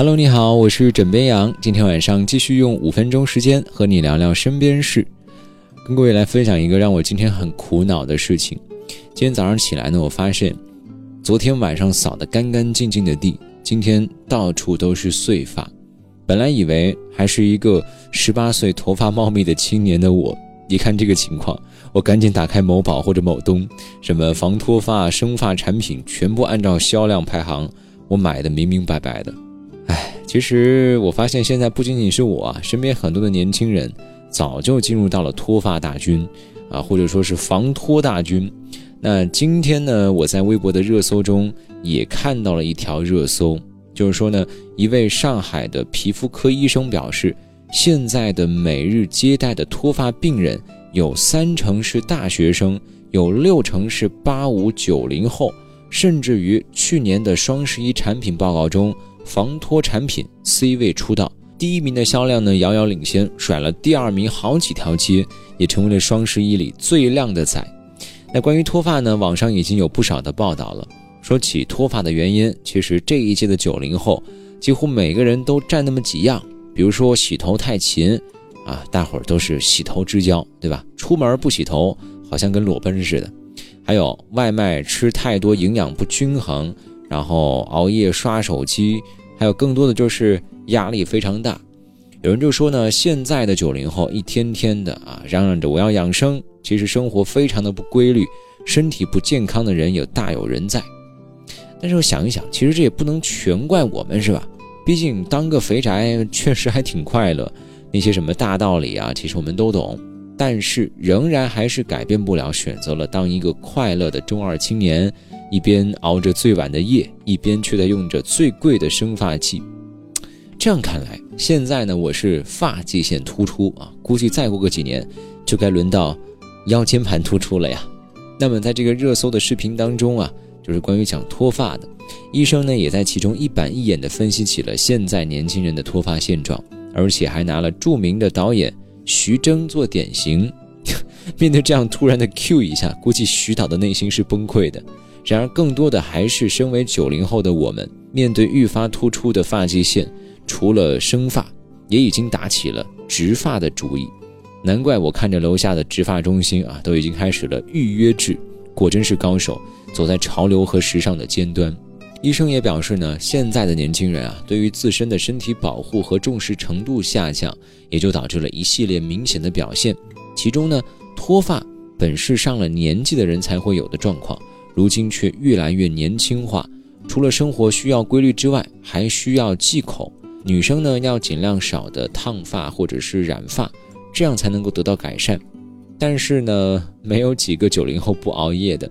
Hello，你好，我是枕边羊。今天晚上继续用五分钟时间和你聊聊身边事，跟各位来分享一个让我今天很苦恼的事情。今天早上起来呢，我发现昨天晚上扫得干干净净的地，今天到处都是碎发。本来以为还是一个十八岁头发茂密的青年的我，一看这个情况，我赶紧打开某宝或者某东，什么防脱发、生发产品，全部按照销量排行，我买的明明白白的。哎，其实我发现现在不仅仅是我啊，身边很多的年轻人早就进入到了脱发大军啊，或者说是防脱大军。那今天呢，我在微博的热搜中也看到了一条热搜。就是说呢，一位上海的皮肤科医生表示，现在的每日接待的脱发病人有三成是大学生，有六成是八五九零后，甚至于去年的双十一产品报告中，防脱产品 C 位出道，第一名的销量呢遥遥领先，甩了第二名好几条街，也成为了双十一里最靓的仔。那关于脱发呢，网上已经有不少的报道了。说起脱发的原因，其实这一届的九零后几乎每个人都占那么几样，比如说洗头太勤，啊，大伙儿都是洗头之交，对吧？出门不洗头，好像跟裸奔似的。还有外卖吃太多，营养不均衡，然后熬夜刷手机，还有更多的就是压力非常大。有人就说呢，现在的九零后一天天的啊，嚷嚷着我要养生，其实生活非常的不规律，身体不健康的人也大有人在。但是我想一想，其实这也不能全怪我们，是吧？毕竟当个肥宅确实还挺快乐，那些什么大道理啊，其实我们都懂。但是仍然还是改变不了，选择了当一个快乐的中二青年，一边熬着最晚的夜，一边却在用着最贵的生发剂。这样看来，现在呢，我是发际线突出啊，估计再过个几年，就该轮到腰间盘突出了呀。那么在这个热搜的视频当中啊。就是关于讲脱发的，医生呢也在其中一板一眼地分析起了现在年轻人的脱发现状，而且还拿了著名的导演徐峥做典型。面对这样突然的 Q 一下，估计徐导的内心是崩溃的。然而，更多的还是身为九零后的我们，面对愈发突出的发际线，除了生发，也已经打起了植发的主意。难怪我看着楼下的植发中心啊，都已经开始了预约制。果真是高手，走在潮流和时尚的尖端。医生也表示呢，现在的年轻人啊，对于自身的身体保护和重视程度下降，也就导致了一系列明显的表现。其中呢，脱发本是上了年纪的人才会有的状况，如今却越来越年轻化。除了生活需要规律之外，还需要忌口。女生呢，要尽量少的烫发或者是染发，这样才能够得到改善。但是呢，没有几个九零后不熬夜的，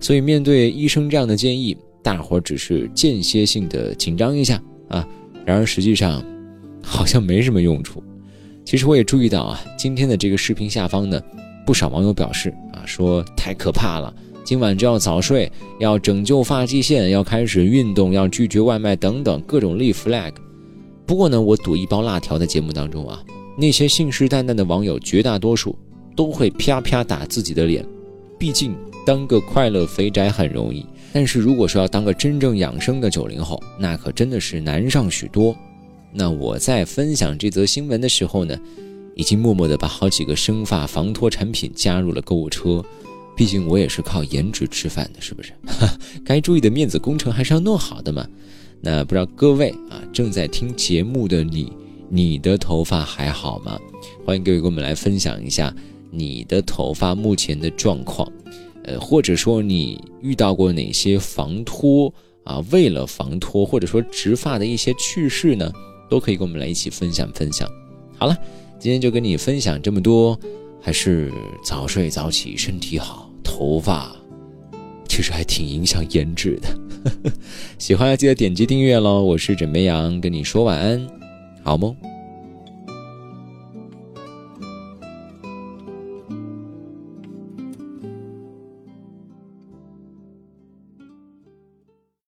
所以面对医生这样的建议，大伙只是间歇性的紧张一下啊。然而实际上，好像没什么用处。其实我也注意到啊，今天的这个视频下方呢，不少网友表示啊，说太可怕了，今晚就要早睡，要拯救发际线，要开始运动，要拒绝外卖等等各种立 flag。不过呢，我赌一包辣条的节目当中啊，那些信誓旦旦的网友绝大多数。都会啪啪打自己的脸，毕竟当个快乐肥宅很容易，但是如果说要当个真正养生的九零后，那可真的是难上许多。那我在分享这则新闻的时候呢，已经默默的把好几个生发防脱产品加入了购物车，毕竟我也是靠颜值吃饭的，是不是？该注意的面子工程还是要弄好的嘛。那不知道各位啊，正在听节目的你，你的头发还好吗？欢迎各位跟我们来分享一下。你的头发目前的状况，呃，或者说你遇到过哪些防脱啊？为了防脱，或者说植发的一些趣事呢？都可以跟我们来一起分享分享。好了，今天就跟你分享这么多，还是早睡早起，身体好。头发其实还挺影响颜值的。喜欢记得点击订阅喽。我是枕边羊，跟你说晚安，好梦。